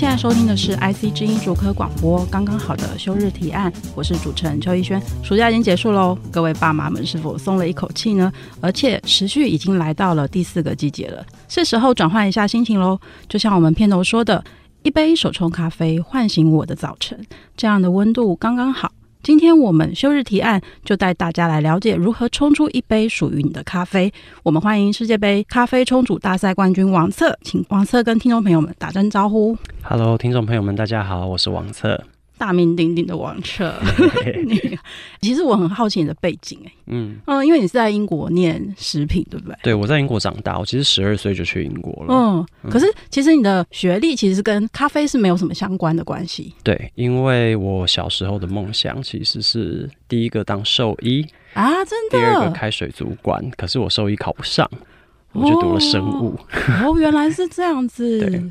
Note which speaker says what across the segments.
Speaker 1: 现在收听的是 IC 之音主科广播，刚刚好的休日提案，我是主持人邱逸轩。暑假已经结束喽，各位爸妈们是否松了一口气呢？而且时序已经来到了第四个季节了，是时候转换一下心情喽。就像我们片头说的，一杯手冲咖啡唤醒我的早晨，这样的温度刚刚好。今天我们休日提案就带大家来了解如何冲出一杯属于你的咖啡。我们欢迎世界杯咖啡冲煮大赛冠军王策，请王策跟听众朋友们打声招呼。
Speaker 2: Hello，听众朋友们，大家好，我是王策。
Speaker 1: 大名鼎鼎的王彻，其实我很好奇你的背景哎，嗯嗯，因为你是在英国念食品，对不对？
Speaker 2: 对，我在英国长大，我其实十二岁就去英国了。
Speaker 1: 嗯，可是其实你的学历其实跟咖啡是没有什么相关的关系。
Speaker 2: 对，因为我小时候的梦想其实是第一个当兽医
Speaker 1: 啊，真的。
Speaker 2: 第二个开水族馆，可是我兽医考不上。我就读了生物
Speaker 1: 哦，哦，原来是这样子。
Speaker 2: 对，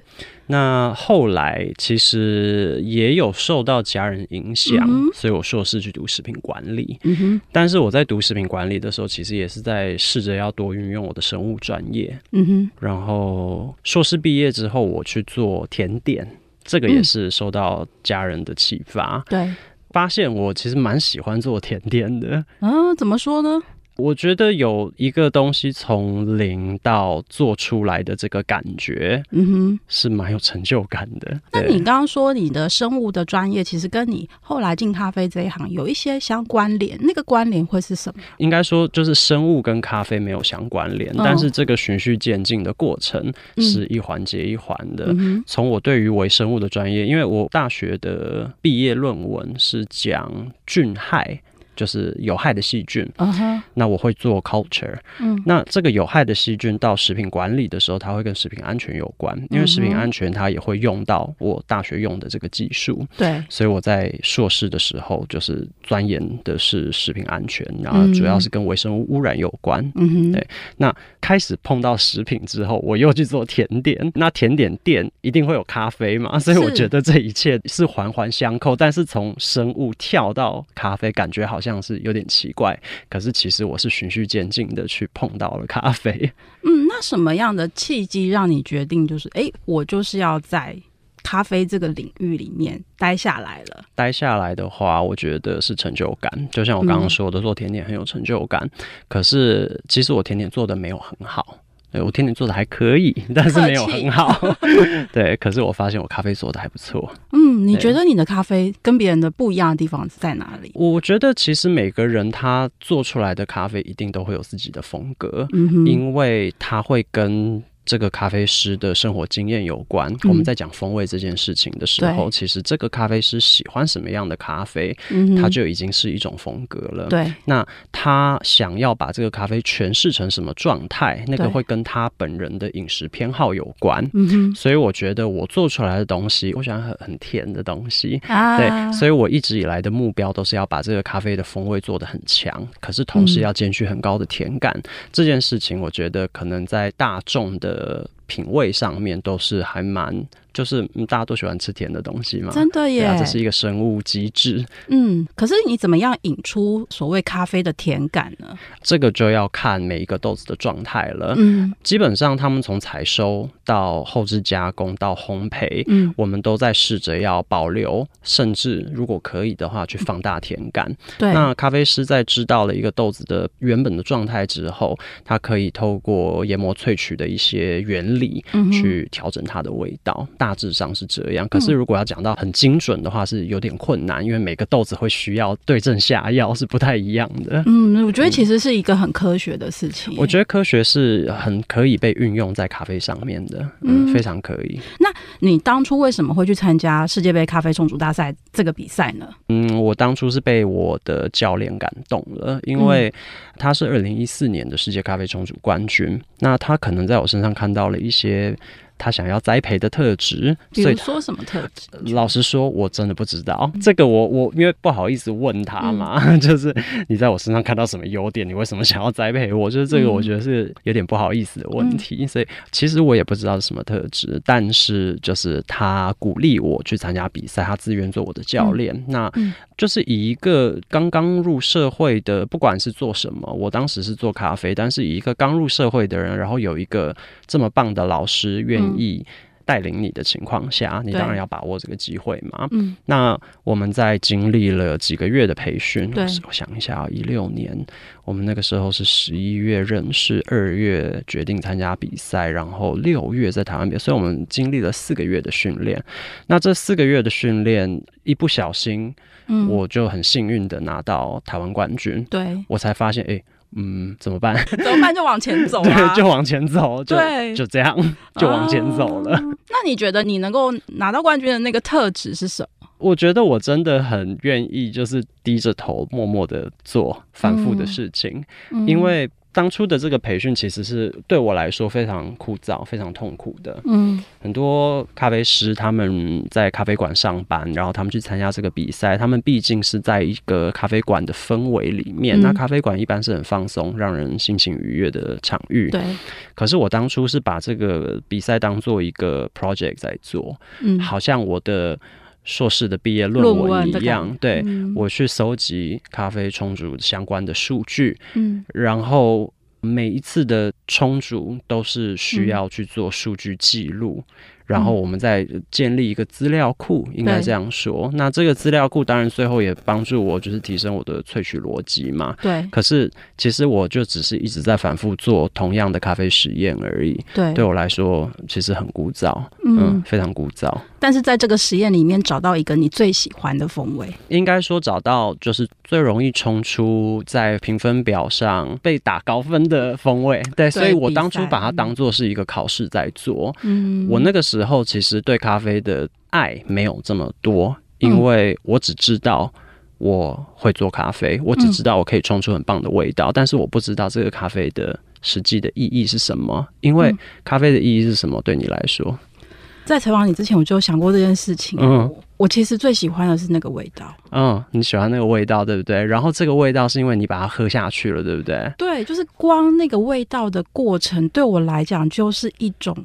Speaker 2: 那后来其实也有受到家人影响，嗯、所以我硕士去读食品管理。嗯哼，但是我在读食品管理的时候，其实也是在试着要多运用我的生物专业。嗯哼，然后硕士毕业之后，我去做甜点，这个也是受到家人的启发。对、嗯，发现我其实蛮喜欢做甜点的。
Speaker 1: 嗯，怎么说呢？
Speaker 2: 我觉得有一个东西从零到做出来的这个感觉，嗯哼，是蛮有成就感的。
Speaker 1: 那你刚刚说你的生物的专业，其实跟你后来进咖啡这一行有一些相关联，那个关联会是什么？
Speaker 2: 应该说就是生物跟咖啡没有相关联，嗯，但是这个循序渐进的过程是一环接一环的。从、嗯、我对于微生物的专业，因为我大学的毕业论文是讲菌害。就是有害的细菌，uh-huh. 那我会做 culture。嗯，那这个有害的细菌到食品管理的时候，它会跟食品安全有关，因为食品安全它也会用到我大学用的这个技术。对，所以我在硕士的时候就是钻研的是食品安全，然后主要是跟微生物污染有关。嗯哼，对。那开始碰到食品之后，我又去做甜点。那甜点店一定会有咖啡嘛，所以我觉得这一切是环环相扣。但是从生物跳到咖啡，感觉好像。像是有点奇怪，可是其实我是循序渐进的去碰到了咖啡。
Speaker 1: 嗯，那什么样的契机让你决定，就是哎、欸，我就是要在咖啡这个领域里面待下来了？
Speaker 2: 待下来的话，我觉得是成就感。就像我刚刚说的，做甜点很有成就感。嗯、可是其实我甜点做的没有很好。对，我甜点做的还可以，但是没有很好。对，可是我发现我咖啡做的还不错。
Speaker 1: 嗯，你觉得你的咖啡跟别人的不一样的地方在哪里？
Speaker 2: 我觉得其实每个人他做出来的咖啡一定都会有自己的风格，嗯，因为他会跟。这个咖啡师的生活经验有关。我们在讲风味这件事情的时候，嗯、其实这个咖啡师喜欢什么样的咖啡，嗯，他就已经是一种风格了。对，那他想要把这个咖啡诠释成什么状态，那个会跟他本人的饮食偏好有关。嗯，所以我觉得我做出来的东西，我喜欢很很甜的东西。啊，对，所以我一直以来的目标都是要把这个咖啡的风味做得很强，可是同时要兼具很高的甜感。嗯、这件事情，我觉得可能在大众的。呃，品味上面都是还蛮。就是大家都喜欢吃甜的东西嘛，
Speaker 1: 真的耶，
Speaker 2: 这是一个生物机制。
Speaker 1: 嗯，可是你怎么样引出所谓咖啡的甜感呢？
Speaker 2: 这个就要看每一个豆子的状态了。嗯，基本上他们从采收到后置加工到烘焙，嗯，我们都在试着要保留，甚至如果可以的话，去放大甜感。对，那咖啡师在知道了一个豆子的原本的状态之后，他可以透过研磨萃取的一些原理，去调整它的味道。嗯大致上是这样，可是如果要讲到很精准的话，是有点困难，因为每个豆子会需要对症下药，是不太一样的。
Speaker 1: 嗯，我觉得其实是一个很科学的事情。
Speaker 2: 我觉得科学是很可以被运用在咖啡上面的，嗯，非常可以。
Speaker 1: 那你当初为什么会去参加世界杯咖啡冲煮大赛这个比赛呢？
Speaker 2: 嗯，我当初是被我的教练感动了，因为他是二零一四年的世界咖啡冲煮冠军，那他可能在我身上看到了一些。他想要栽培的特质。
Speaker 1: 比如说什么特质？
Speaker 2: 老实说，我真的不知道。嗯、这个我我因为不好意思问他嘛，嗯、就是你在我身上看到什么优点，你为什么想要栽培我？就是这个，我觉得是有点不好意思的问题。嗯、所以其实我也不知道是什么特质，但是就是他鼓励我去参加比赛，他自愿做我的教练。嗯、那就是以一个刚刚入社会的，不管是做什么，我当时是做咖啡，但是以一个刚入社会的人，然后有一个这么棒的老师愿意。带领你的情况下，你当然要把握这个机会嘛。嗯，那我们在经历了几个月的培训，对，我想一下啊，一六年，我们那个时候是十一月认识，二月决定参加比赛，然后六月在台湾比赛，所以我们经历了四个月的训练。那这四个月的训练，一不小心，嗯，我就很幸运的拿到台湾冠军。对，我才发现，哎。嗯，怎么办？
Speaker 1: 怎么办？就往前走啊！
Speaker 2: 对，就往前走，就对就这样，就往前走了。
Speaker 1: 嗯。那你觉得你能够拿到冠军的那个特质是什么？
Speaker 2: 我觉得我真的很愿意，就是低着头，默默的做反复的事情，嗯，因为。当初的这个培训其实是对我来说非常枯燥、非常痛苦的。嗯，很多咖啡师他们在咖啡馆上班，然后他们去参加这个比赛，他们毕竟是在一个咖啡馆的氛围里面。嗯、那咖啡馆一般是很放松、让人心情愉悦的场域。对。可是我当初是把这个比赛当做一个 project 在做，嗯，好像我的硕士的毕业论文一样。对，嗯、我去搜集咖啡冲煮相关的数据，嗯，然后。每一次的冲煮都是需要去做数据记录。嗯然后我们再建立一个资料库，应该这样说。那这个资料库当然最后也帮助我，就是提升我的萃取逻辑嘛。对。可是其实我就只是一直在反复做同样的咖啡实验而已。对。对我来说，其实很枯燥，嗯，嗯，非常枯燥。
Speaker 1: 但是在这个实验里面找到一个你最喜欢的风味，
Speaker 2: 应该说找到就是最容易冲出在评分表上被打高分的风味。对。对，所以我当初把它当做是一个考试在做。嗯。我那个时候。时候其实对咖啡的爱没有这么多，因为我只知道我会做咖啡，我只知道我可以冲出很棒的味道，但是我不知道这个咖啡的实际的意义是什么。因为咖啡的意义是什么？对你来说，
Speaker 1: 在采访你之前，我就想过这件事情。嗯，我其实最喜欢的是那个味道。
Speaker 2: 嗯，你喜欢那个味道，对不对？然后这个味道是因为你把它喝下去了，对不对？
Speaker 1: 对，就是光那个味道的过程，对我来讲就是一种。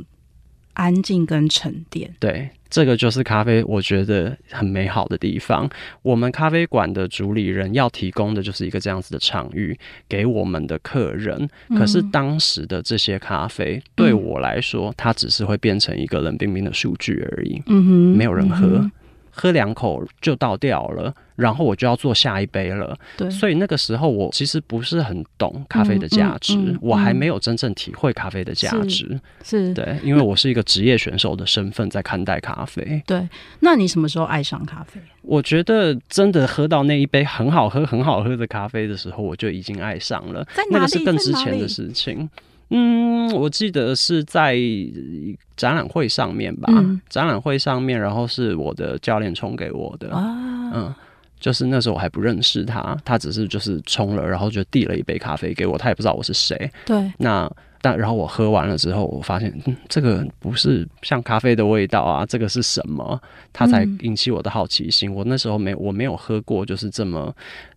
Speaker 1: 安静跟沉淀，
Speaker 2: 对，这个就是咖啡，我觉得很美好的地方。我们咖啡馆的主理人要提供的就是一个这样子的场域给我们的客人。嗯、可是当时的这些咖啡对我来说，嗯、它只是会变成一个冷冰冰的数据而已。嗯哼，没有人喝。嗯喝两口就倒掉了，然后我就要做下一杯了。对，所以那个时候我其实不是很懂咖啡的价值，嗯嗯嗯、我还没有真正体会咖啡的价值。是，是对，因为我是一个职业选手的身份在看待咖啡。
Speaker 1: 对，那你什么时候爱上咖啡？
Speaker 2: 我觉得真的喝到那一杯很好喝、很好喝的咖啡的时候，我就已经爱上了。在哪里？那个是更之前的事情。嗯，我记得是在展览会上面吧，嗯、展览会上面，然后是我的教练冲给我的，啊、嗯，就是那时候我还不认识他，他只是就是冲了，然后就递了一杯咖啡给我，他也不知道我是谁，对，那但然后我喝完了之后，我发现、嗯、这个不是像咖啡的味道啊，这个是什么？他才引起我的好奇心。嗯、我那时候没我没有喝过就是这么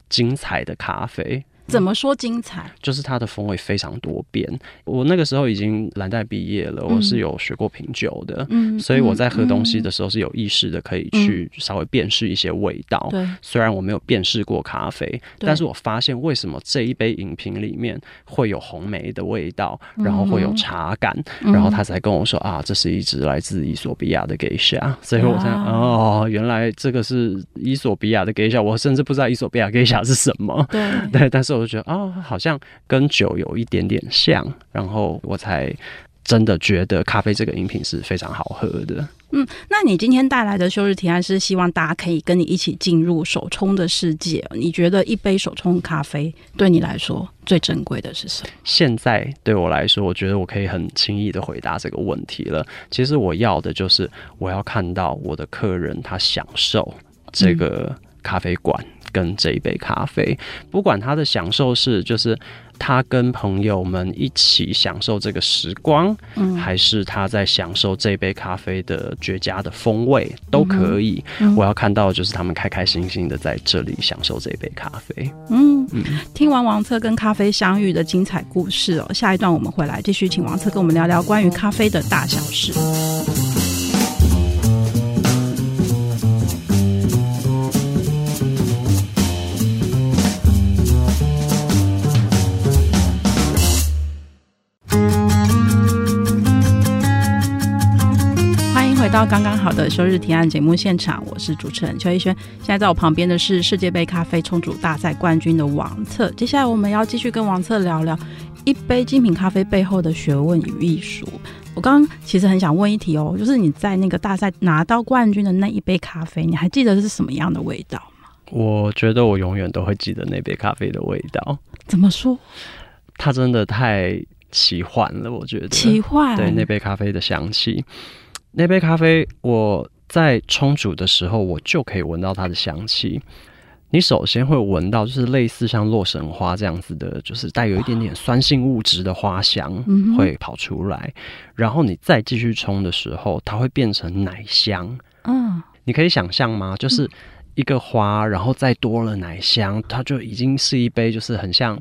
Speaker 2: 精彩的咖啡。
Speaker 1: 怎么说精彩？
Speaker 2: 就是它的风味非常多变。我那个时候已经蓝带毕业了，我是有学过品酒的，嗯，所以我在喝东西的时候是有意识的，可以去稍微辨识一些味道。对，虽然我没有辨识过咖啡，但是我发现为什么这一杯饮品里面会有红梅的味道，然后会有茶感，然后他才跟我说啊，这是一支来自伊索比亚的 Geisha。所以我才哦，原来这个是伊索比亚的 Geisha，我甚至不知道伊索比亚 Geisha 是什么。对 对，但是。我就觉得哦，好像跟酒有一点点像，然后我才真的觉得咖啡这个饮品是非常好喝的。
Speaker 1: 嗯，那你今天带来的休日提案是希望大家可以跟你一起进入手冲的世界。你觉得一杯手冲咖啡对你来说最珍贵的是什么？
Speaker 2: 现在对我来说，我觉得我可以很轻易的回答这个问题了。其实我要的就是我要看到我的客人他享受这个咖啡馆。跟这一杯咖啡，不管他的享受是就是他跟朋友们一起享受这个时光，嗯，还是他在享受这杯咖啡的绝佳的风味，都可以。嗯、我要看到的就是他们开开心心的在这里享受这杯咖啡。
Speaker 1: 嗯嗯，听完王策跟咖啡相遇的精彩故事哦，下一段我们回来继续请王策跟我们聊聊关于咖啡的大小事。到刚刚好的休日提案节目现场，我是主持人邱逸轩。现在在我旁边的是世界杯咖啡冲煮大赛冠军的王策。接下来我们要继续跟王策聊聊一杯精品咖啡背后的学问与艺术。我刚刚其实很想问一题哦，就是你在那个大赛拿到冠军的那一杯咖啡，你还记得是什么样的味道吗？
Speaker 2: 我觉得我永远都会记得那杯咖啡的味道。
Speaker 1: 怎么说？
Speaker 2: 它真的太奇幻了，我觉得
Speaker 1: 奇幻。
Speaker 2: 对，那杯咖啡的香气。那杯咖啡，我在冲煮的时候，我就可以闻到它的香气。你首先会闻到，就是类似像洛神花这样子的，就是带有一点点酸性物质的花香会跑出来。然后你再继续冲的时候，它会变成奶香。嗯，你可以想象吗？就是一个花，然后再多了奶香，它就已经是一杯，就是很像，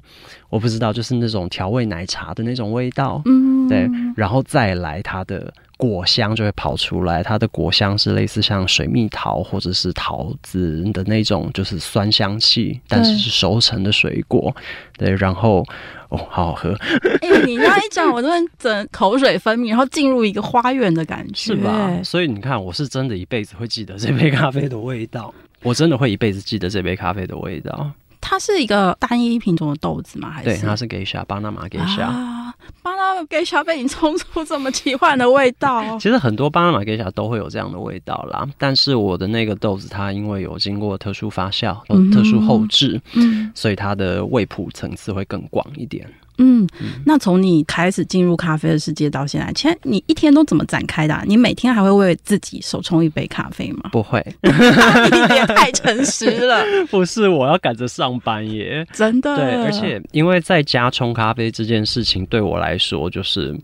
Speaker 2: 我不知道，就是那种调味奶茶的那种味道。嗯，对，然后再来它的。果香就会跑出来，它的果香是类似像水蜜桃或者是桃子的那种，就是酸香气，但是是熟成的水果。对，然后哦，好好喝。
Speaker 1: 哎、欸，你这样一讲，我都整口水分泌，然后进入一个花园的感觉，
Speaker 2: 是吧？所以你看，我是真的一辈子会记得这杯咖啡的味道，我真的会一辈子记得这杯咖啡的味道。
Speaker 1: 它是一个单一品种的豆子吗？还是？
Speaker 2: 对，它是 Geisha 巴拿马 Geisha
Speaker 1: 啊，巴拿马 Geisha 被你冲出这么奇幻的味道。
Speaker 2: 其实很多巴拿马 Geisha 都会有这样的味道啦，但是我的那个豆子，它因为有经过特殊发酵、特殊后置，嗯，所以它的味谱层次会更广一点。
Speaker 1: 嗯，那从你开始进入咖啡的世界到现在，其实你一天都怎么展开的啊？你每天还会为自己手冲一杯咖啡吗？
Speaker 2: 不会，
Speaker 1: 你也太诚实了。
Speaker 2: 不是，我要赶着上班耶，
Speaker 1: 真的。
Speaker 2: 对，而且因为在家冲咖啡这件事情对我来说，就是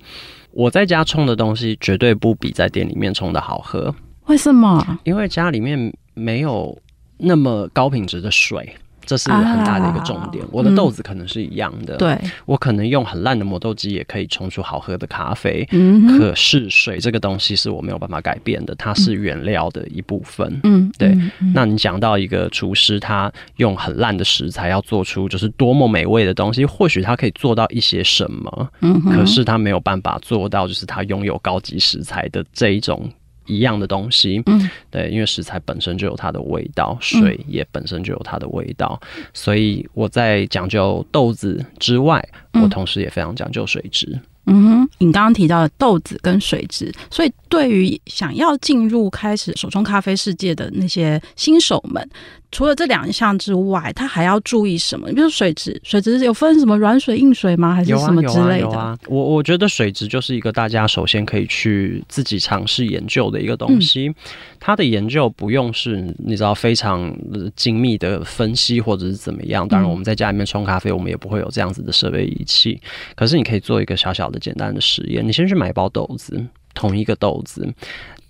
Speaker 2: 我在家冲的东西绝对不比在店里面冲的好喝。
Speaker 1: 为什么？
Speaker 2: 因为家里面没有那么高品质的水。这是很大的一个重点。啊、我的豆子可能是一样的，对、嗯，我可能用很烂的磨豆机也可以冲出好喝的咖啡。嗯，可是水这个东西是我没有办法改变的，它是原料的一部分。嗯，对。嗯嗯、那你讲到一个厨师，他用很烂的食材要做出就是多么美味的东西，或许他可以做到一些什么，嗯，可是他没有办法做到就是他拥有高级食材的这一种。一样的东西，嗯，对，因为食材本身就有它的味道，水也本身就有它的味道，嗯，所以我在讲究豆子之外，我同时也非常讲究水质。
Speaker 1: 嗯哼，你刚刚提到的豆子跟水质，所以对于想要进入开始手冲咖啡世界的那些新手们，除了这两项之外，它还要注意什么？比如水质，水质有分什么软水、硬水吗？还是什么之类的？
Speaker 2: 有啊，有啊。我我觉得水质就是一个大家首先可以去自己尝试研究的一个东西。嗯、它的研究不用是你知道非常精密的分析或者是怎么样。当然，我们在家里面冲咖啡，我们也不会有这样子的设备仪器。可是你可以做一个小小的简单的实验，你先去买一包豆子，同一个豆子，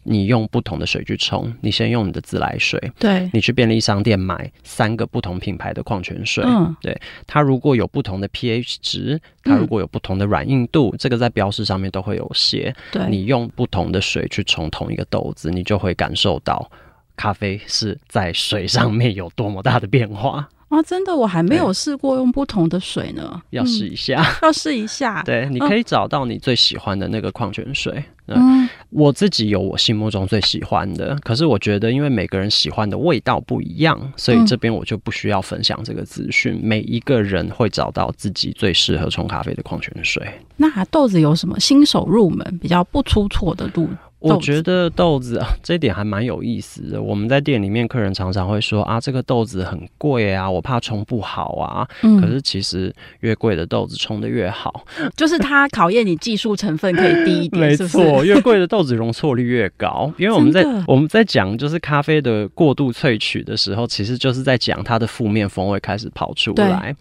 Speaker 2: 你用不同的水去冲。你先用你的自来水，
Speaker 1: 对，
Speaker 2: 你去便利商店买三个不同品牌的矿泉水，嗯，对，它如果有不同的 pH 值，它如果有不同的软硬度，嗯，这个在标识上面都会有写。对，你用不同的水去冲同一个豆子，你就会感受到咖啡是在水上面有多么大的变化。
Speaker 1: 啊，真的，我还没有试过用不同的水呢，
Speaker 2: 要试一下，
Speaker 1: 嗯、要试一下。
Speaker 2: 对，你可以找到你最喜欢的那个矿泉水。嗯，我自己有我心目中最喜欢的，可是我觉得，因为每个人喜欢的味道不一样，所以这边我就不需要分享这个资讯。每一个人会找到自己最适合冲咖啡的矿泉水。
Speaker 1: 那豆子有什么新手入门比较不出错的路？
Speaker 2: 我觉得豆子啊，这一点还蛮有意思的。我们在店里面，客人常常会说啊，这个豆子很贵啊，我怕冲不好啊。嗯，可是其实越贵的豆子冲的越好，
Speaker 1: 就是它考验你技术成分可以低一点。
Speaker 2: 没错，越贵的豆子容错率越高，因为我们在我们在讲就是咖啡的过度萃取的时候，其实就是在讲它的负面风味开始跑出来。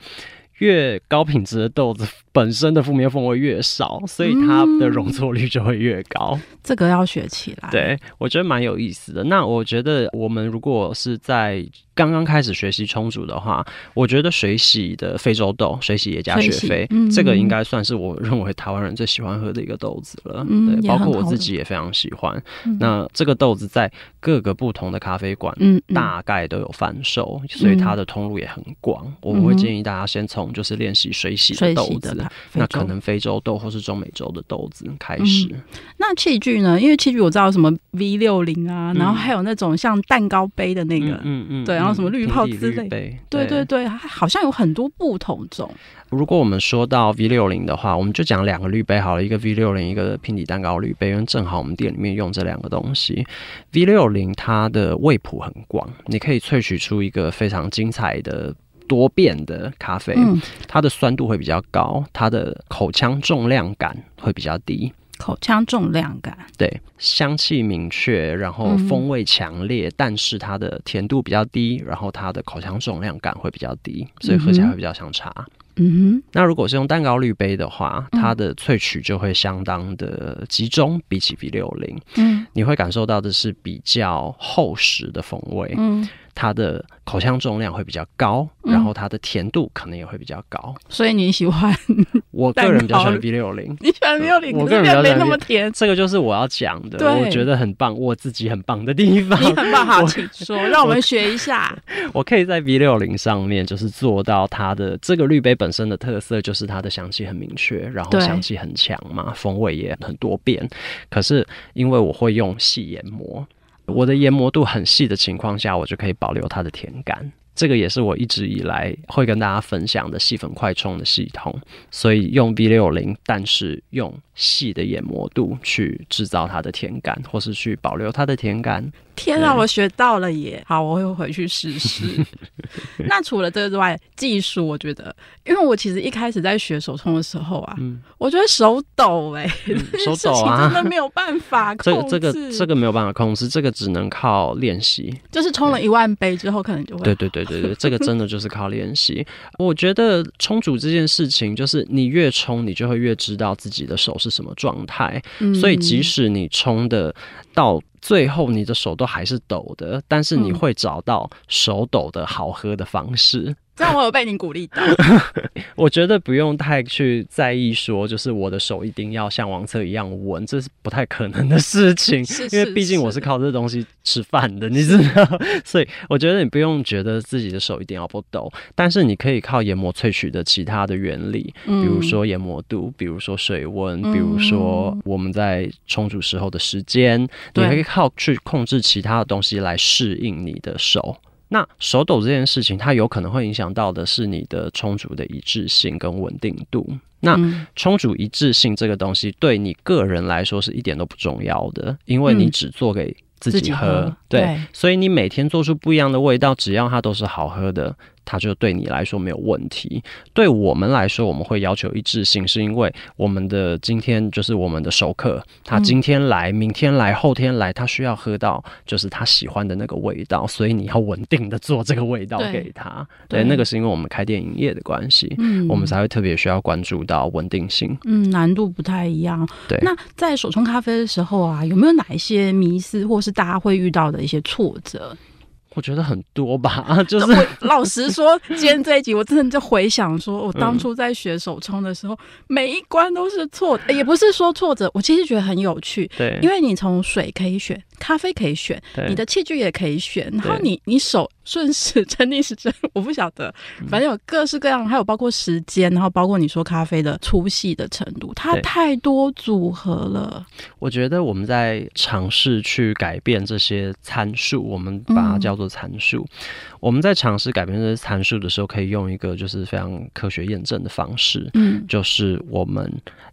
Speaker 2: 越高品质的豆子本身的负面氛围越少，所以它的容错率就会越高。嗯、
Speaker 1: 这个要学起来。
Speaker 2: 对，我觉得蛮有意思的。那我觉得我们如果是在刚刚开始学习充足的话，我觉得水洗的非洲豆，水洗也加雪菲，嗯、这个应该算是我认为台湾人最喜欢喝的一个豆子了。嗯，对，包括我自己也非常喜欢。嗯、那这个豆子在各个不同的咖啡馆，嗯，大概都有贩售，嗯、所以它的通路也很广。嗯、我们会建议大家先从就是练习水洗的豆子，那可能非洲豆或是中美洲的豆子开始。嗯、
Speaker 1: 那器具呢？因为器具我知道什么 V 六零啊，然后还有那种像蛋糕杯的那个，嗯嗯，嗯对。然后什么滤泡之类，对对对对，好像有很多不同种。
Speaker 2: 如果我们说到 V 六零的话，我们就讲两个滤杯好了，一个 V 六零，一个平底蛋糕滤杯，因为正好我们店里面用这两个东西。V 六零它的味谱很广，你可以萃取出一个非常精彩的多变的咖啡。嗯，它的酸度会比较高，它的口腔重量感会比较低。
Speaker 1: 口腔重量感，
Speaker 2: 对，香气明确，然后风味强烈，嗯、但是它的甜度比较低，然后它的口腔重量感会比较低，所以喝起来会比较像茶。嗯哼，那如果是用蛋糕滤杯的话，它的萃取就会相当的集中，比起 V 六零，嗯，你会感受到的是比较厚实的风味，嗯。它的口腔重量会比较高，嗯、然后它的甜度可能也会比较高，
Speaker 1: 所以你喜欢？
Speaker 2: 我个人比较喜欢 B 六零，
Speaker 1: 你喜欢六零？
Speaker 2: 我个人比较
Speaker 1: 没那么甜，
Speaker 2: 这个就是我要讲的，我觉得很棒，我自己很棒的地方。
Speaker 1: 你很棒，好，请说，我让我们学一下。
Speaker 2: 我可以在 B 六零上面，就是做到它的这个滤杯本身的特色，就是它的香气很明确，然后香气很强嘛，对风味也很多变。可是因为我会用细研磨。我的研磨度很细的情况下，我就可以保留它的甜感。这个也是我一直以来会跟大家分享的细粉快冲的系统。所以用 V 六零，但是用细的研磨度去制造它的甜感，或是去保留它的甜感。
Speaker 1: 天啊，我学到了耶！好，我会回去试试。那除了这个之外，技术我觉得，因为我其实一开始在学手冲的时候啊，嗯，我觉得手抖哎，
Speaker 2: 手抖啊，
Speaker 1: 真的没有办法控制。
Speaker 2: 这个这个这个没有办法控制，这个只能靠练习。
Speaker 1: 就是冲了一万杯之后，可能就会。
Speaker 2: 对对对对对，这个真的就是靠练习。我觉得冲煮这件事情，就是你越冲，你就会越知道自己的手是什么状态。嗯，所以即使你冲的到。最后，你的手都还是抖的，但是你会找到手抖的好喝的方式。
Speaker 1: 这样我有被你鼓励到。
Speaker 2: 我觉得不用太去在意说，就是我的手一定要像王策一样稳，这是不太可能的事情。是是是，因为毕竟我是靠这东西吃饭的，你知道。所以我觉得你不用觉得自己的手一定要不抖，但是你可以靠研磨萃取的其他的原理，比如说研磨度，比如说水温，比如说我们在冲煮时候的时间，你可以靠去控制其他的东西来适应你的手。那手抖这件事情，它有可能会影响到的是你的充足的一致性跟稳定度。那充足一致性这个东西，对你个人来说是一点都不重要的，因为你只做给自己喝，嗯、对，对，所以你每天做出不一样的味道，只要它都是好喝的。它就对你来说没有问题，对我们来说，我们会要求一致性，是因为我们的今天就是我们的熟客，他今天来，明天来，后天来，他需要喝到就是他喜欢的那个味道，所以你要稳定的做这个味道给他。对，对，那个是因为我们开店营业的关系，嗯，我们才会特别需要关注到稳定性。
Speaker 1: 嗯，难度不太一样。
Speaker 2: 对，
Speaker 1: 那在手冲咖啡的时候啊，有没有哪一些迷思，或是大家会遇到的一些挫折？
Speaker 2: 我觉得很多吧，就是
Speaker 1: 老实说，今天这一集我真的就回想说，我当初在学手冲的时候，嗯、每一关都是错的，也不是说挫折，我其实觉得很有趣，
Speaker 2: 对，
Speaker 1: 因为你从水可以选。咖啡可以选，对。你的器具也可以选，然后你你手顺时针逆时针，我不晓得，反正有各式各样，还有包括时间，然后包括你说咖啡的粗细的程度，它太多组合了。
Speaker 2: 我觉得我们在尝试去改变这些参数，我们把它叫做参数。嗯、我们在尝试改变这些参数的时候，可以用一个就是非常科学验证的方式，嗯，就是我们。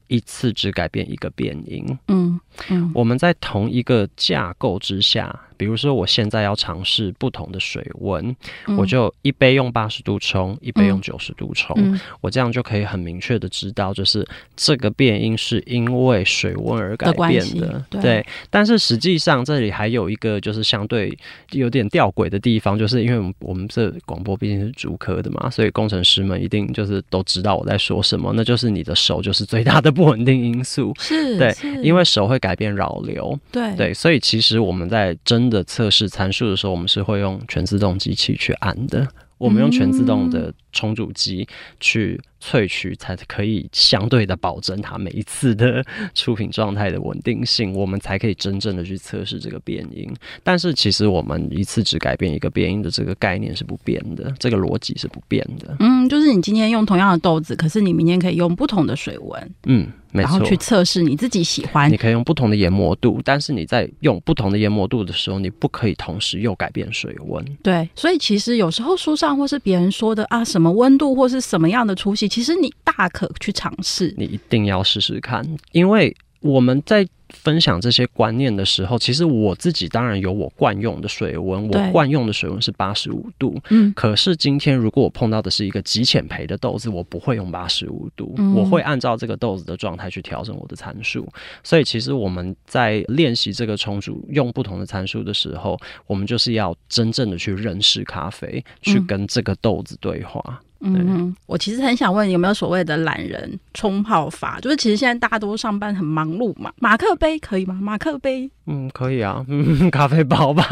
Speaker 2: 一次只改变一个变因，嗯嗯，我们在同一个架构之下，比如说我现在要尝试不同的水温，
Speaker 1: 嗯、
Speaker 2: 我就一杯用八十度冲，一杯用九十度冲，
Speaker 1: 嗯、
Speaker 2: 我这样就可以很明确的知道，就是这个变音是因为水温而改变的。
Speaker 1: 的对，
Speaker 2: 对，但是实际上这里还有一个就是相对有点吊诡的地方，就是因为我们我们这广播毕竟是主科的嘛，所以工程师们一定就是都知道我在说什么，那就是你的手就是最大的不稳定因素。
Speaker 1: 是，对，
Speaker 2: 因为手会改变扰流。
Speaker 1: 对
Speaker 2: 对，所以其实我们在真的测试参数的时候，我们是会用全自动机器去按的。我们用全自动的冲煮机去萃取，才可以相对的保证它每一次的出品状态的稳定性，我们才可以真正的去测试这个变音。但是其实我们一次只改变一个变音的这个概念是不变的，这个逻辑是不变的。
Speaker 1: 嗯，就是你今天用同样的豆子，可是你明天可以用不同的水温。
Speaker 2: 嗯。没错，
Speaker 1: 然后去测试你自己喜欢。
Speaker 2: 你可以用不同的研磨度，但是你在用不同的研磨度的时候，你不可以同时又改变水温。
Speaker 1: 对，所以其实有时候书上或是别人说的啊，什么温度或是什么样的粗细，其实你大可去尝试。
Speaker 2: 你一定要试试看，因为我们在。分享这些观念的时候，其实我自己当然有我惯用的水温，我惯用的水温是八十五度。嗯，可是今天如果我碰到的是一个极浅培的豆子，我不会用八十五度，嗯，我会按照这个豆子的状态去调整我的参数。所以其实我们在练习这个冲煮用不同的参数的时候，我们就是要真正的去认识咖啡，去跟这个豆子对话。
Speaker 1: 嗯，我其实很想问，有没有所谓的懒人冲泡法？就是其实现在大家都上班很忙碌嘛，马克杯可以吗？马克杯，
Speaker 2: 嗯，可以啊，嗯，咖啡包吧，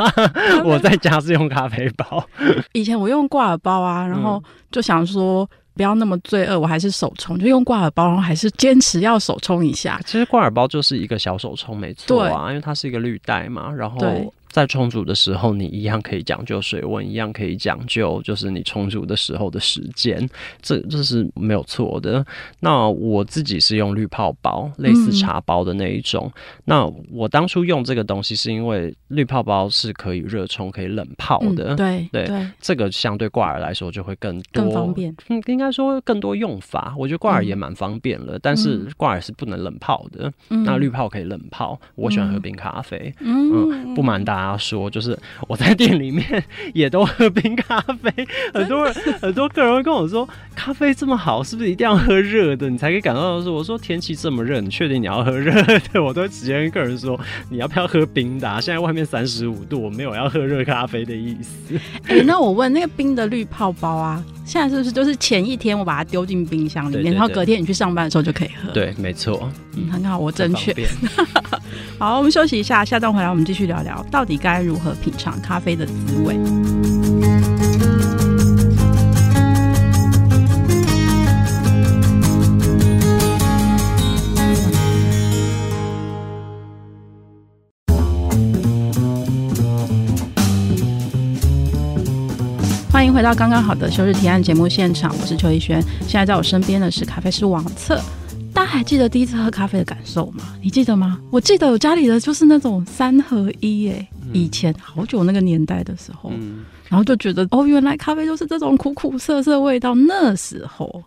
Speaker 2: 我在家是用咖啡包。
Speaker 1: 以前我用挂耳包啊，然后就想说不要那么罪恶，我还是手冲，就用挂耳包，然后还是坚持要手冲一下。
Speaker 2: 其实挂耳包就是一个小手冲，没错啊，因为它是一个绿袋嘛，然后。在冲煮的时候，你一样可以讲究水温，一样可以讲究就是你冲煮的时候的时间，这这是没有错的。那我自己是用滤泡包，类似茶包的那一种。嗯、那我当初用这个东西是因为滤泡包是可以热冲、可以冷泡的。
Speaker 1: 嗯、对对，
Speaker 2: 对，这个相对挂耳来说就会更多
Speaker 1: 更方便。
Speaker 2: 嗯，应该说更多用法。我觉得挂耳也蛮方便了，嗯、但是挂耳是不能冷泡的。嗯、那滤泡可以冷泡。我喜欢喝冰咖啡。嗯，嗯不瞒大家。他说：“就是我在店里面也都喝冰咖啡，很多人 很多客人会跟我说，咖啡这么好，是不是一定要喝热的，你才可以感受到？是我说天气这么热，你确定你要喝热的？我都直接跟客人说，你要不要喝冰的啊？现在外面三十五度，我没有要喝热咖啡的意思。
Speaker 1: 哎、那我问那个冰的绿泡包啊，现在是不是就是前一天我把它丢进冰箱里面，对对对，然后隔天你去上班的时候就可以喝？
Speaker 2: 对，没错，
Speaker 1: 嗯，很好，我正确。好，我们休息一下，下段回来我们继续聊聊到底。”该如何品尝咖啡的滋味？回到刚刚好的休日提案节目现场，我是邱逸轩。现在在我身边的是咖啡师王策。大家还记得第一次喝咖啡的感受吗？你记得吗？我记得我家里的就是那种三合一，哎，以前好久那个年代的时候，嗯、然后就觉得哦，原来咖啡就是这种苦苦涩涩味道。那时候。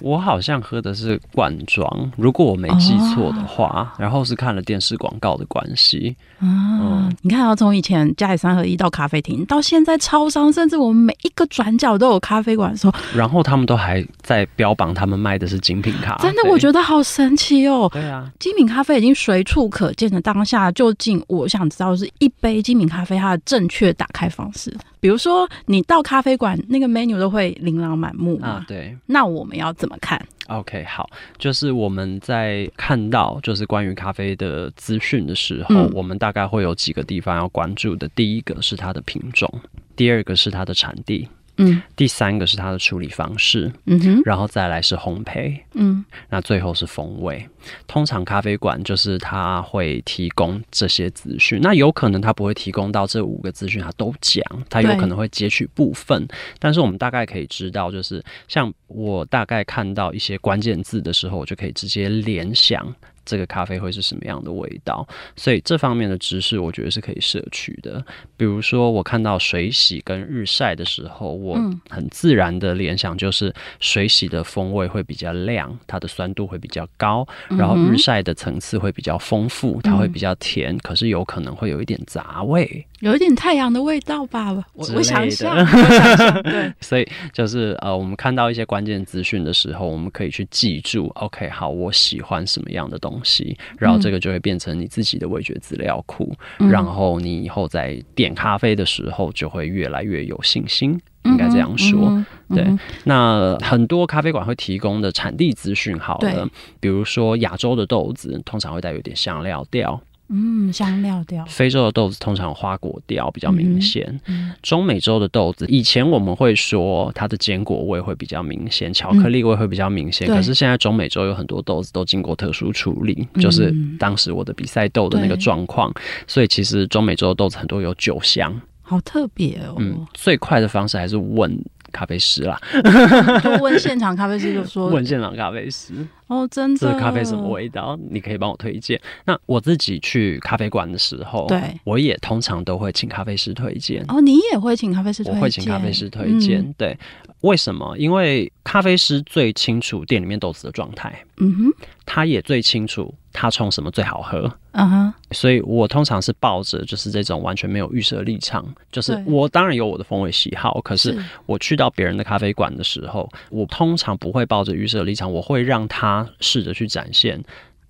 Speaker 2: 我好像喝的是罐装，如果我没记错的话，哦、然后是看了电视广告的关系。啊、
Speaker 1: 嗯，你看，啊从以前家里三合一到咖啡厅，到现在超商，甚至我们每一个转角都有咖啡馆的时候，
Speaker 2: 然后他们都还在标榜他们卖的是精品咖啡。
Speaker 1: 真的，我觉得好神奇哦。
Speaker 2: 对啊，
Speaker 1: 精品咖啡已经随处可见的当下，究竟我想知道是一杯精品咖啡它的正确打开方式。比如说，你到咖啡馆，那个 menu 都会琳琅满目
Speaker 2: 啊。对，
Speaker 1: 那我们要怎么看
Speaker 2: ？OK，好，就是我们在看到就是关于咖啡的资讯的时候，嗯、我们大概会有几个地方要关注的。第一个是它的品种，第二个是它的产地。嗯，第三个是它的处理方式，嗯哼，然后再来是烘焙，嗯，那最后是风味。通常咖啡馆就是它会提供这些资讯，那有可能他不会提供到这五个资讯，他都讲，他有可能会截取部分。但是我们大概可以知道，就是像我大概看到一些关键字的时候，我就可以直接联想。这个咖啡会是什么样的味道？所以这方面的知识，我觉得是可以摄取的。比如说，我看到水洗跟日晒的时候，我很自然的联想就是水洗的风味会比较亮，它的酸度会比较高；然后日晒的层次会比较丰富，它会比较甜，可是有可能会有一点杂味。
Speaker 1: 有一点太阳的味道吧？我我想
Speaker 2: 想
Speaker 1: 象，对。
Speaker 2: 所以就是呃，我们看到一些关键资讯的时候，我们可以去记住。OK，好，我喜欢什么样的东西，然后这个就会变成你自己的味觉资料库，嗯、然后你以后在点咖啡的时候就会越来越有信心。应该这样说，嗯嗯、对。那很多咖啡馆会提供的产地资讯，好了，比如说亚洲的豆子通常会带有点香料调。
Speaker 1: 嗯，香料调。
Speaker 2: 非洲的豆子通常花果调比较明显。嗯嗯、中美洲的豆子，以前我们会说它的坚果味会比较明显，巧克力味会比较明显。嗯、可是现在中美洲有很多豆子都经过特殊处理，嗯、就是当时我的比赛豆的那个状况。所以其实中美洲的豆子很多有酒香，
Speaker 1: 好特别哦。
Speaker 2: 嗯，最快的方式还是问。咖啡师啦，
Speaker 1: 就问现场咖啡师，就说
Speaker 2: 问现场咖啡师
Speaker 1: 哦，真的，
Speaker 2: 这咖啡什么味道？你可以帮我推荐。那我自己去咖啡馆的时候，
Speaker 1: 对，
Speaker 2: 我也通常都会请咖啡师推荐。
Speaker 1: 哦，你也会请咖啡师推荐？
Speaker 2: 我会请咖啡师推荐。嗯、对，为什么？因为咖啡师最清楚店里面豆子的状态。嗯哼，他也最清楚他冲什么最好喝。嗯哼，所以我通常是抱着就是这种完全没有预设立场，就是我当然有我的风味喜好，可是我去到别人的咖啡馆的时候，我通常不会抱着预设立场，我会让他试着去展现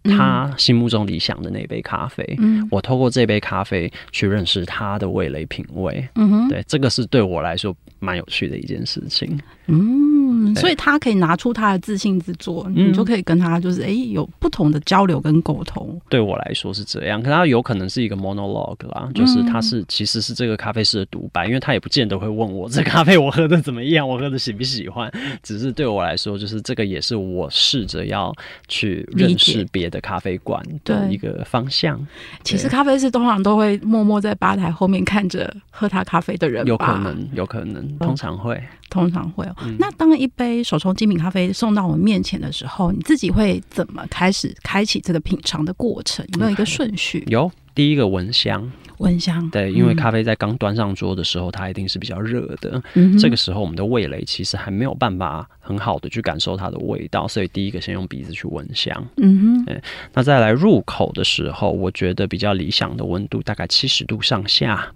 Speaker 2: 他心目中理想的那杯咖啡。嗯，我透过这杯咖啡去认识他的味蕾品味。嗯哼，对，这个是对我来说蛮有趣的一件事情。
Speaker 1: 嗯。嗯，所以他可以拿出他的自信之作，嗯、你就可以跟他就是哎、欸、有不同的交流跟沟通。
Speaker 2: 对我来说是这样，可他有可能是一个 monologue 啦，就是他是、嗯、其实是这个咖啡师的独白，因为他也不见得会问我这咖啡我喝的怎么样，我喝的喜不喜欢，只是对我来说，就是这个也是我试着要去认识别的咖啡馆的一个方向。
Speaker 1: 其实咖啡师通常都会默默在吧台后面看着喝他咖啡的人，
Speaker 2: 有可能，有可能，通常会，嗯、
Speaker 1: 通常会哦。嗯、那当一杯手冲精品咖啡送到我们面前的时候，你自己会怎么开始开启这个品尝的过程？有没有一个顺序.
Speaker 2: 有，第一个闻香，
Speaker 1: 闻香。
Speaker 2: 对，因为咖啡在刚端上桌的时候，它一定是比较热的。嗯，这个时候我们的味蕾其实还没有办法很好的去感受它的味道，所以第一个先用鼻子去闻香。嗯哼，那再来入口的时候，我觉得比较理想的温度大概七十度上下。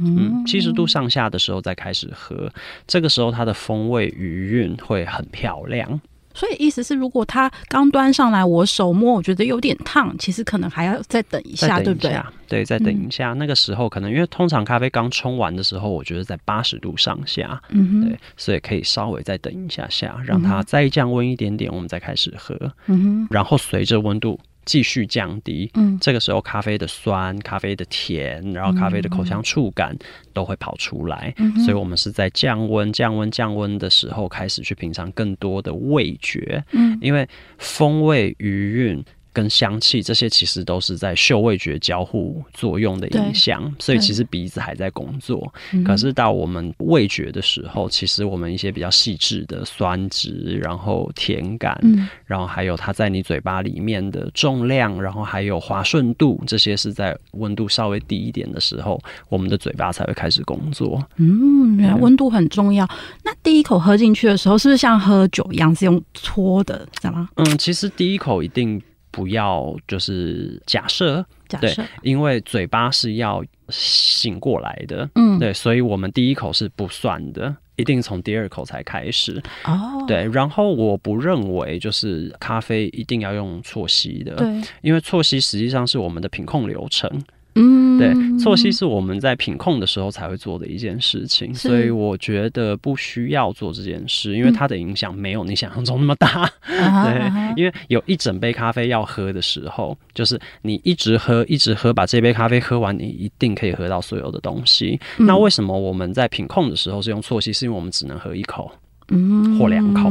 Speaker 2: 嗯，七十度上下的时候再开始喝，这个时候它的风味余韵会很漂亮。
Speaker 1: 所以意思是，如果它刚端上来，我手摸我觉得有点烫，其实可能还要再等一下，对不对？
Speaker 2: 对，再等一下。嗯、那个时候可能因为通常咖啡刚冲完的时候，我觉得在八十度上下，嗯哼，对，所以可以稍微再等一下下，让它再降温一点点，我们再开始喝。嗯哼，然后随着温度。继续降低，嗯，这个时候咖啡的酸、咖啡的甜，然后咖啡的口腔触感都会跑出来，嗯、所以我们是在降温、降温、降温的时候开始去品尝更多的味觉，嗯，因为风味余韵。跟香气这些其实都是在嗅味觉交互作用的影响，所以其实鼻子还在工作。可是到我们味觉的时候，其实我们一些比较细致的酸值，然后甜感，嗯、然后还有它在你嘴巴里面的重量，然后还有滑顺度，这些是在温度稍微低一点的时候，我们的嘴巴才会开始工作。
Speaker 1: 嗯，原来温度很重要。那第一口喝进去的时候，是不是像喝酒一样是用搓的，知道吗？
Speaker 2: 嗯，其实第一口一定。不要就是假设，假设，对，因为嘴巴是要醒过来的，嗯，对，所以我们第一口是不算的，一定从第二口才开始。哦，对，然后我不认为就是咖啡一定要用错吸的，对，因为错吸实际上是我们的品控流程。嗯，对，错吸是我们在品控的时候才会做的一件事情，所以我觉得不需要做这件事，因为它的影响没有你想象中那么大。嗯、对，因为有一整杯咖啡要喝的时候，就是你一直喝，一直喝，把这杯咖啡喝完，你一定可以喝到所有的东西。嗯、那为什么我们在品控的时候是用错吸？是因为我们只能喝一口，嗯，或两口。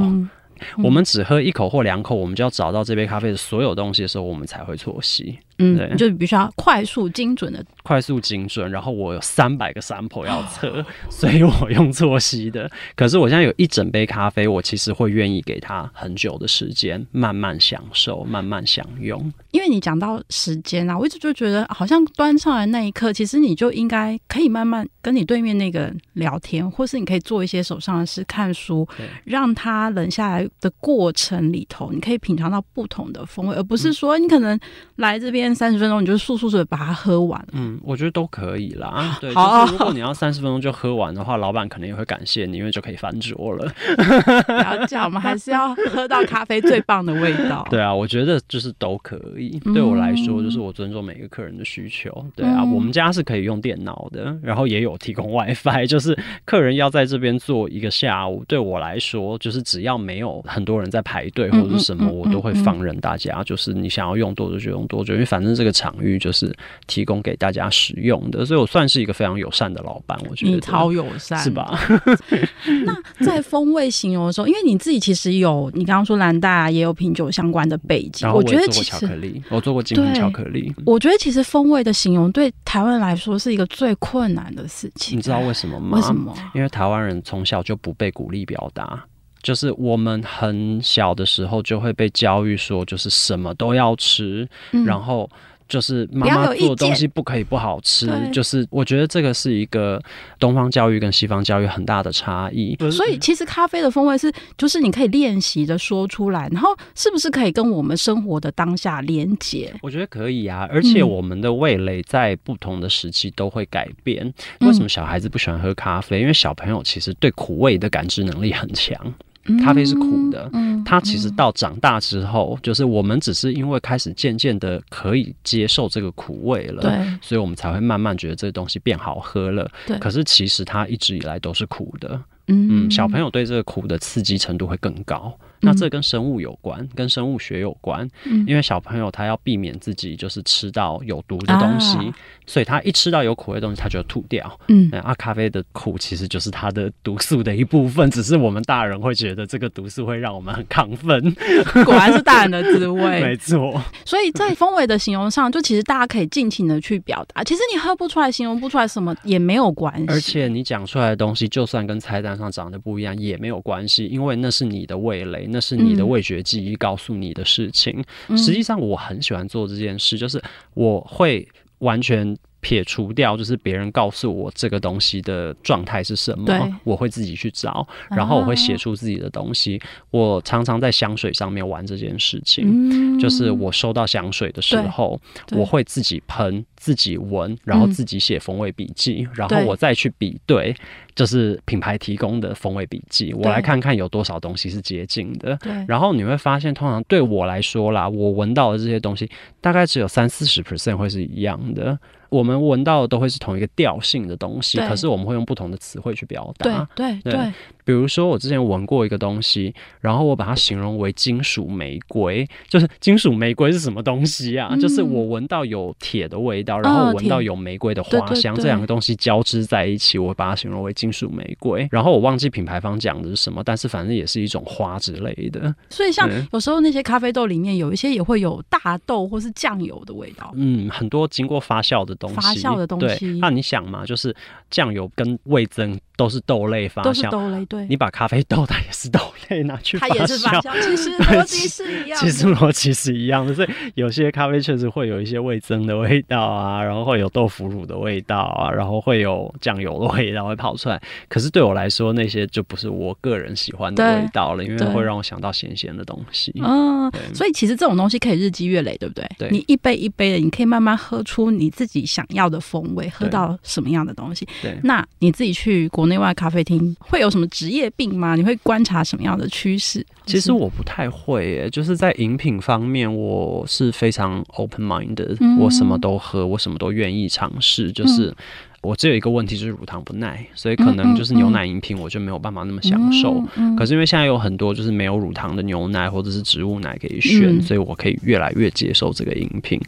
Speaker 2: 我们只喝一口或两口，我们就要找到这杯咖啡的所有东西的时候，我们才会错吸。嗯，对，
Speaker 1: 就必须要快速精准的，
Speaker 2: 快速精准。然后我有三百个 sample 要测，所以我用啜吸的。可是我现在有一整杯咖啡，我其实会愿意给他很久的时间，慢慢享受，慢慢享用。
Speaker 1: 因为你讲到时间啊，我一直就觉得好像端上来那一刻，其实你就应该可以慢慢跟你对面那个聊天，或是你可以做一些手上的事，看书，让他冷下来的过程里头，你可以品尝到不同的风味，而不是说你可能来这边。练三十分钟，你就速速的把它喝完。
Speaker 2: 嗯，我觉得都可以啦。对，
Speaker 1: 好
Speaker 2: 就是如果你要三十分钟就喝完的话，老板可能也会感谢你，因为就可以翻桌了。
Speaker 1: 不要这样，我们还是要喝到咖啡最棒的味道。
Speaker 2: 对啊，我觉得就是都可以。对我来说，就是我尊重每个客人的需求。对啊，我们家是可以用电脑的，然后也有提供 WiFi，就是客人要在这边坐一个下午，对我来说，就是只要没有很多人在排队或者什么，我都会放任大家，就是你想要用多久就用多久，因为反正这个场域就是提供给大家使用的，所以我算是一个非常友善的老板。我觉得
Speaker 1: 你超友善，
Speaker 2: 是吧？
Speaker 1: 那在风味形容的时候，因为你自己其实有，你刚刚说蓝带啊，也有品酒相关的背景，
Speaker 2: 我，
Speaker 1: 我觉得
Speaker 2: 其实巧克力，我做过精品巧克力。
Speaker 1: 我觉得其实风味的形容对台湾来说是一个最困难的事情。
Speaker 2: 你知道为什么吗？
Speaker 1: 为什么？
Speaker 2: 因为台湾人从小就不被鼓励表达。就是我们很小的时候就会被教育说，就是什么都要吃，嗯、然后就是妈妈做的东西不可以不好吃。就是我觉得这个是一个东方教育跟西方教育很大的差异。
Speaker 1: 所以其实咖啡的风味是，就是你可以练习的说出来，然后是不是可以跟我们生活的当下连接？
Speaker 2: 我觉得可以啊，而且我们的味蕾在不同的时期都会改变。嗯、为什么小孩子不喜欢喝咖啡？因为小朋友其实对苦味的感知能力很强。咖啡是苦的，嗯，它其实到长大之后，就是我们只是因为开始渐渐的可以接受这个苦味了，对，所以我们才会慢慢觉得这个东西变好喝了，对。可是其实它一直以来都是苦的，嗯，小朋友对这个苦的刺激程度会更高。那这跟生物有关，跟生物学有关，嗯，因为小朋友他要避免自己就是吃到有毒的东西，啊，所以他一吃到有苦味的东西，他就要吐掉。嗯，啊，咖啡的苦其实就是它的毒素的一部分，只是我们大人会觉得这个毒素会让我们很亢奋。
Speaker 1: 果然是大人的滋味，
Speaker 2: 没错。
Speaker 1: 所以在风味的形容上，就其实大家可以尽情的去表达。其实你喝不出来，形容不出来什么也没有关系。
Speaker 2: 而且你讲出来的东西，就算跟菜单上长得不一样，也没有关系，因为那是你的味蕾。那是你的味觉记忆告诉你的事情。嗯、实际上，我很喜欢做这件事，就是我会完全。撇除掉就是别人告诉我这个东西的状态是什么，我会自己去找，然后我会写出自己的东西。啊、我常常在香水上面玩这件事情，嗯、就是我收到香水的时候，我会自己喷、自己闻，然后自己写风味笔记、嗯，然后我再去比对，就是品牌提供的风味笔记，我来看看有多少东西是接近的。然后你会发现，通常对我来说啦，我闻到的这些东西，大概只有三四十 percent 会是一样的。我们闻到的都会是同一个调性的东西，可是我们会用不同的词汇去表达。
Speaker 1: 对对对。
Speaker 2: 比如说，我之前闻过一个东西，然后我把它形容为金属玫瑰。就是金属玫瑰是什么东西啊？嗯、就是我闻到有铁的味道，然后闻到有玫瑰的花香，哦、这两个东西交织在一起，我把它形容为金属玫瑰。然后我忘记品牌方讲的是什么，但是反正也是一种花之类的。
Speaker 1: 所以，像有时候那些咖啡豆里面有一些也会有大豆或是酱油的味道。
Speaker 2: 嗯，很多经过发酵的东西，
Speaker 1: 发酵的东西。
Speaker 2: 那你想嘛，就是酱油跟味增。都是豆类发酵，
Speaker 1: 都是豆类。对，
Speaker 2: 你把咖啡豆，它也是豆类拿去发酵，它也是发酵。
Speaker 1: 其实逻辑是一样的，
Speaker 2: 其实逻辑是一样的。所以有些咖啡确实会有一些味增的味道啊，然后会有豆腐乳的味道啊，然后会有酱油的味道会跑出来。可是对我来说，那些就不是我个人喜欢的味道了，因为会让我想到咸咸的东西。嗯，
Speaker 1: 所以其实这种东西可以日积月累，对不对？对，你一杯一杯的，你可以慢慢喝出你自己想要的风味，喝到什么样的东西。对，那你自己去国内外咖啡厅会有什么职业病吗？你会观察什么样的趋势？
Speaker 2: 其实我不太会耶，就是在饮品方面，我是非常 open minded，嗯，我什么都喝，我什么都愿意尝试，就是。我只有一个问题，就是乳糖不耐，所以可能就是牛奶饮品我就没有办法那么享受。可是因为现在有很多就是没有乳糖的牛奶或者是植物奶可以选，嗯，所以我可以越来越接受这个饮品。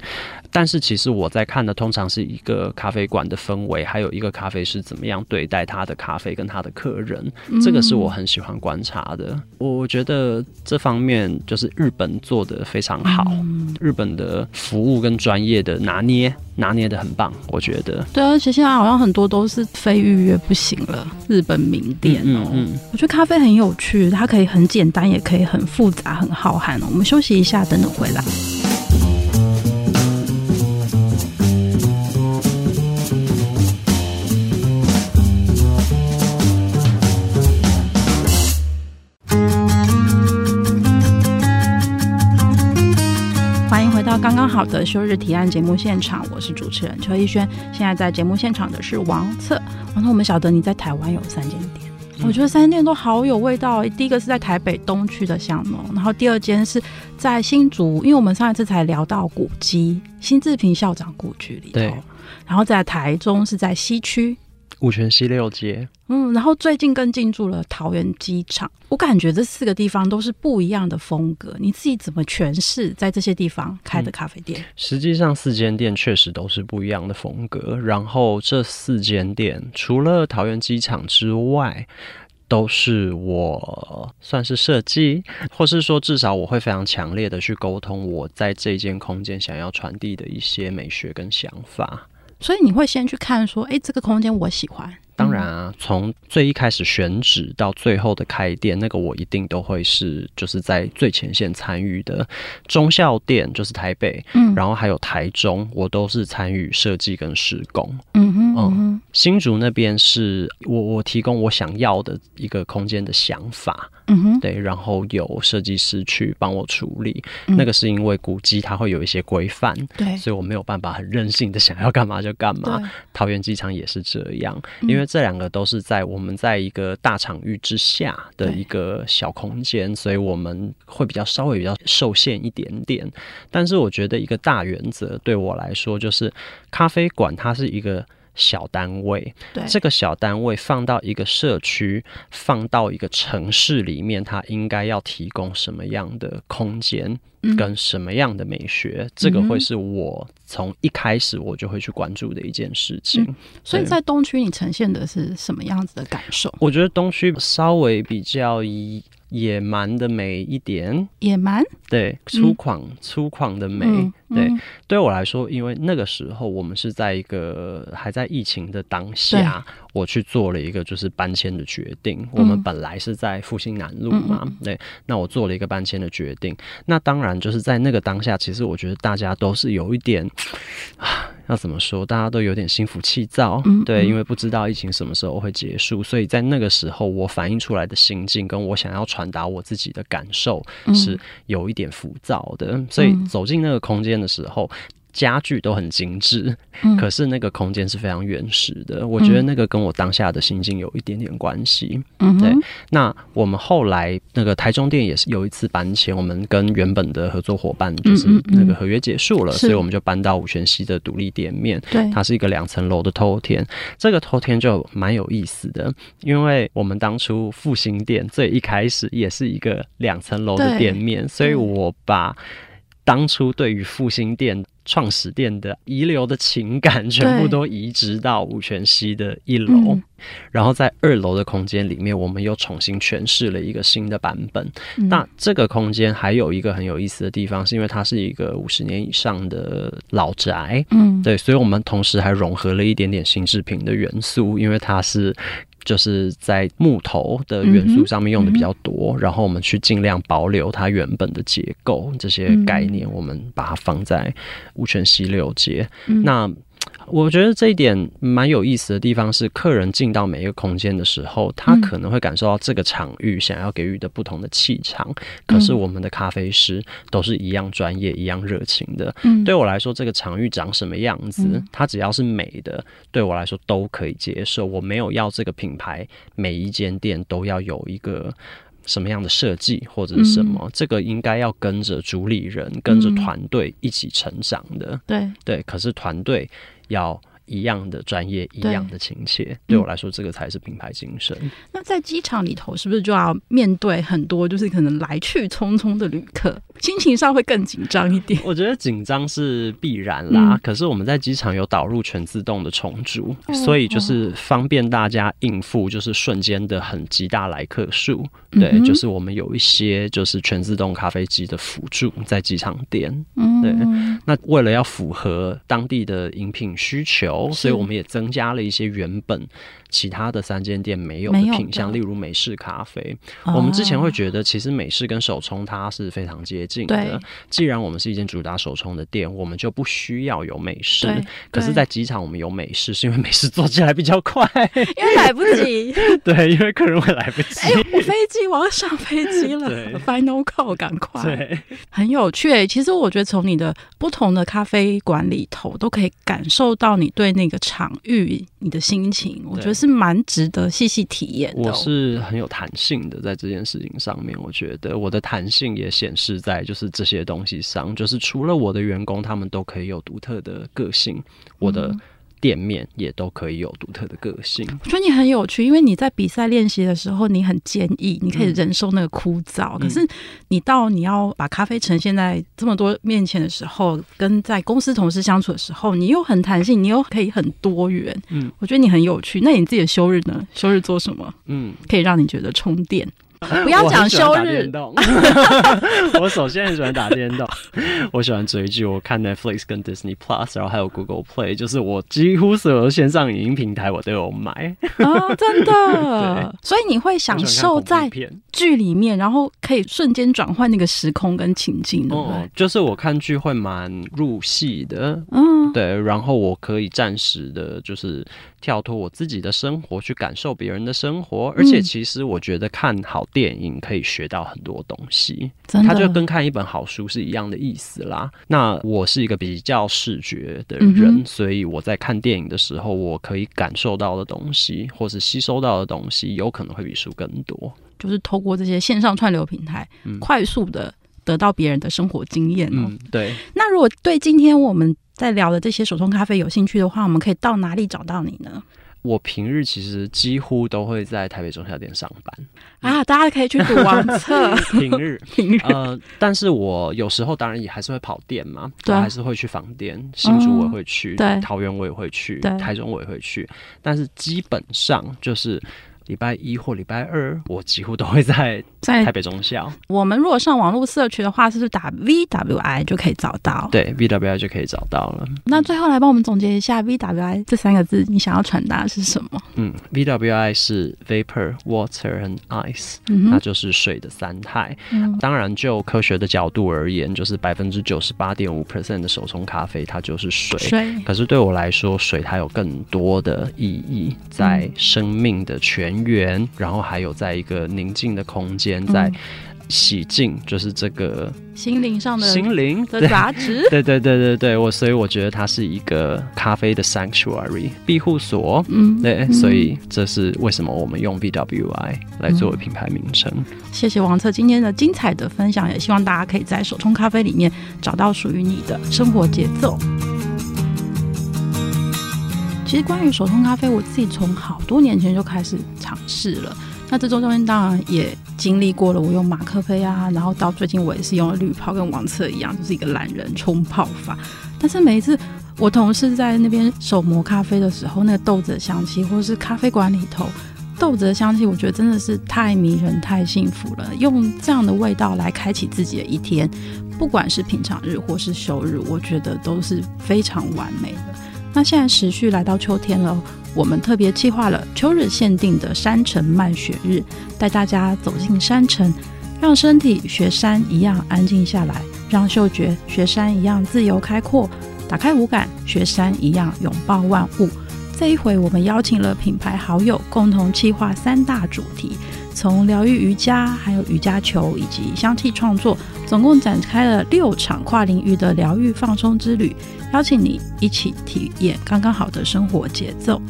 Speaker 2: 但是其实我在看的通常是一个咖啡馆的氛围，还有一个咖啡师怎么样对待他的咖啡跟他的客人，这个是我很喜欢观察的。我觉得这方面就是日本做的非常好，日本的服务跟专业的拿捏拿捏得很棒，我觉得。
Speaker 1: 对，而且现在好像很多都是非预约不行了，日本名店哦。嗯，嗯，我觉得咖啡很有趣，它可以很简单，也可以很复杂、很浩瀚哦。我们休息一下，等等回来。刚刚好的休日提案节目现场，我是主持人邱一轩。现在在节目现场的是王策。王策，我们晓得你在台湾有三间店，嗯、我觉得三间店都好有味道。第一个是在台北东区的巷弄，然后第二间是在新竹，因为我们上一次才聊到古迹，新志平校长故居里
Speaker 2: 头。
Speaker 1: 然后在台中是在西区。
Speaker 2: 五泉西六街，
Speaker 1: 嗯，然后最近更进驻了桃园机场。我感觉这四个地方都是不一样的风格。你自己怎么诠释在这些地方开的咖啡店？
Speaker 2: 嗯，实际上，四间店确实都是不一样的风格。然后这四间店除了桃园机场之外，都是我算是设计，或是说至少我会非常强烈的去沟通我在这间空间想要传递的一些美学跟想法。
Speaker 1: 所以你会先去看说，哎，这个空间我喜欢。
Speaker 2: 当然啊，从最一开始选址到最后的开店，那个我一定都会是就是在最前线参与的。中校店就是台北，嗯，然后还有台中，我都是参与设计跟施工。嗯哼，嗯哼，新竹那边是我我提供我想要的一个空间的想法。嗯哼，对，然后有设计师去帮我处理。嗯、那个是因为古迹它会有一些规范，对，所以我没有办法很任性的想要干嘛就干嘛。桃园机场也是这样，因为这两个都是在我们在一个大场域之下的一个小空间，所以我们会比较稍微比较受限一点点。但是我觉得一个大原则对我来说就是，咖啡馆它是一个。小单位，对，这个小单位放到一个社区，放到一个城市里面，它应该要提供什么样的空间，跟什么样的美学，嗯、这个会是我从一开始我就会去关注的一件事情。嗯、
Speaker 1: 所以在东区，你呈现的是什么样子的感受？
Speaker 2: 我觉得东区稍微比较一。野蛮的美一点，
Speaker 1: 野蛮，
Speaker 2: 对，粗犷、嗯、粗犷的美，嗯嗯、对，对我来说，因为那个时候我们是在一个还在疫情的当下，我去做了一个就是搬迁的决定。嗯、我们本来是在复兴南路嘛，嗯、对，那我做了一个搬迁的决定。那当然就是在那个当下，其实我觉得大家都是有一点啊。要怎么说？大家都有点心浮气躁，嗯、对，因为不知道疫情什么时候会结束，所以在那个时候，我反映出来的心境跟我想要传达我自己的感受是有一点浮躁的，嗯、所以走进那个空间的时候。家具都很精致，可是那个空间是非常原始的。嗯、我觉得那个跟我当下的心境有一点点关系。嗯，对。那我们后来那个台中店也是有一次搬迁，我们跟原本的合作伙伴就是那个合约结束了，嗯嗯嗯，所以我们就搬到五泉西的独立店面。对，它是一个两层楼的偷天。这个偷天就蛮有意思的，因为我们当初复兴店最一开始也是一个两层楼的店面，所以我把当初对于复兴店。创始店的遗留的情感全部都移植到五泉西的一楼，嗯、然后在二楼的空间里面，我们又重新诠释了一个新的版本。嗯、那这个空间还有一个很有意思的地方，是因为它是一个五十年以上的老宅，嗯，对，所以我们同时还融合了一点点新制品的元素，因为它是。就是在木头的元素上面用的比较多，然后我们去尽量保留它原本的结构，这些概念我们把它放在五权西六街。嗯、那我觉得这一点蛮有意思的地方是，客人进到每一个空间的时候，他可能会感受到这个场域想要给予的不同的气场。嗯、可是我们的咖啡师都是一样专业、一样热情的。嗯，对我来说，这个场域长什么样子，它只要是美的，对我来说都可以接受。我没有要这个品牌每一间店都要有一个什么样的设计或者是什么，嗯、这个应该要跟着主理人、跟着团队一起成长的。对对，可是团队。要一样的专业，一样的亲切，对，对我来说，这个才是品牌精神。嗯、
Speaker 1: 那在机场里头，是不是就要面对很多就是可能来去匆匆的旅客，心情上会更紧张一点？
Speaker 2: 我觉得紧张是必然啦。嗯、可是我们在机场有导入全自动的重组，嗯、所以就是方便大家应付，就是瞬间的很极大来客数。对，就是我们有一些就是全自动咖啡机的辅助在机场店。嗯，对。那为了要符合当地的饮品需求。求，所以我们也增加了一些原本其他的三间店没有的品相，例如美式咖啡。哦、我们之前会觉得，其实美式跟手冲它是非常接近的。既然我们是一间主打手冲的店，我们就不需要有美式。可是，在机场我们有美式，是因为美式做起来比较快，
Speaker 1: 因为来不及。
Speaker 2: 对，因为客人会来不及。
Speaker 1: 哎，我飞机，我要上飞机了，Final call，赶快。对，很有趣。其实我觉得从你的不同的咖啡馆里头，都可以感受到你对那个场域、你的心情。我觉得是蛮值得细细体验的。
Speaker 2: 我是很有弹性的，在这件事情上面，我觉得我的弹性也显示在就是这些东西上，就是除了我的员工，他们都可以有独特的个性，我的。店面也都可以有独特的个性。
Speaker 1: 我觉得你很有趣，因为你在比赛练习的时候，你很坚毅，你可以忍受那个枯燥。嗯、可是你到你要把咖啡呈现在这么多面前的时候，跟在公司同事相处的时候，你又很弹性，你又可以很多元。嗯，我觉得你很有趣。那你自己的休日呢？休日做什么？嗯，可以让你觉得充电。不要讲休日。
Speaker 2: 我首先很喜欢打电动，我喜欢追剧，我看 Netflix 跟 Disney Plus，然后还有 Google Play，就是我几乎所有线上影音平台我都有买。
Speaker 1: 哦，真的。所以你会享受在剧里面，然后可以瞬间转换那个时空跟情境，对不对？
Speaker 2: 嗯，就是我看剧会蛮入戏的，嗯，对，然后我可以暂时的，就是跳脱我自己的生活，去感受别人的生活，而且其实我觉得看好。电影可以学到很多东西，它就跟看一本好书是一样的意思啦。那我是一个比较视觉的人，嗯，所以我在看电影的时候，我可以感受到的东西，或是吸收到的东西，有可能会比书更多。
Speaker 1: 就是透过这些线上串流平台，嗯，快速的得到别人的生活经验哦。
Speaker 2: 嗯，对。
Speaker 1: 那如果对今天我们在聊的这些手冲咖啡有兴趣的话，我们可以到哪里找到你呢？
Speaker 2: 我平日其实几乎都会在台北中小店上班
Speaker 1: 啊，大家可以去读王测。
Speaker 2: 平日，平日，呃，但是我有时候当然也还是会跑店嘛，对，还是会去访店，新竹我也会去，对，桃园我也会去，对，台中我也会去，但是基本上就是。礼拜一或礼拜二，我几乎都会在 在台北中校。
Speaker 1: 我们如果上网络社区的话，是不是打 VWI 就可以找到？
Speaker 2: 对，VWI 就可以找到了。
Speaker 1: 那最后来帮我们总结一下 VWI 这三个字，你想要传达的是什么？
Speaker 2: 嗯，VWI 是 Vapor、Water and Ice，嗯，那就是水的三态。嗯，当然，就科学的角度而言，就是百分之九十八点五 percent 的手冲咖啡它就是水。水。可是对我来说，水它有更多的意义，在生命的泉源，然后还有在一个宁静的空间，在洗净，就是这个
Speaker 1: 心灵上的
Speaker 2: 心灵
Speaker 1: 的杂质。
Speaker 2: 对对对对对，我所以我觉得它是一个咖啡的 sanctuary 庇护所。嗯，对，所以这是为什么我们用 BWI 来作为品牌名称。嗯。
Speaker 1: 谢谢王策今天的精彩的分享，也希望大家可以在手冲咖啡里面找到属于你的生活节奏。其实关于手冲咖啡，我自己从好多年前就开始尝试了。那这周中间当然也经历过了，我用马克杯啊，然后到最近我也是用了滤泡，跟王策一样，就是一个懒人冲泡法。但是每一次我同事在那边手磨咖啡的时候，那个豆子的香气，或是咖啡馆里头豆子的香气，我觉得真的是太迷人、太幸福了。用这样的味道来开启自己的一天，不管是品尝日或是休日，我觉得都是非常完美的。那现在时序来到秋天了，我们特别计划了秋日限定的山城漫雪日，带大家走进山城，让身体学山一样安静下来，让嗅觉学山一样自由开阔，打开五感学山一样拥抱万物。这一回我们邀请了品牌好友共同计划三大主题，从疗愈瑜伽，还有瑜伽球以及香气创作，总共展开了六场跨领域的疗愈放松之旅。邀请你一起体验刚刚好的生活节奏。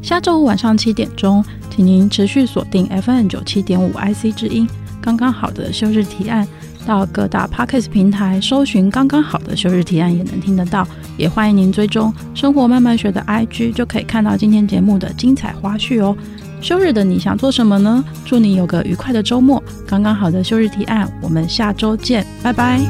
Speaker 1: 下周五晚上七点钟，请您持续锁定 FM 九七点五 IC 之音，刚刚好的休日提案。到各大 Podcast 平台搜寻“刚刚好的休日提案”也能听得到。也欢迎您追踪生活慢慢学的 IG，就可以看到今天节目的精彩花絮哦。休日的你想做什么呢？祝你有个愉快的周末。刚刚好的休日提案，我们下周见，拜拜。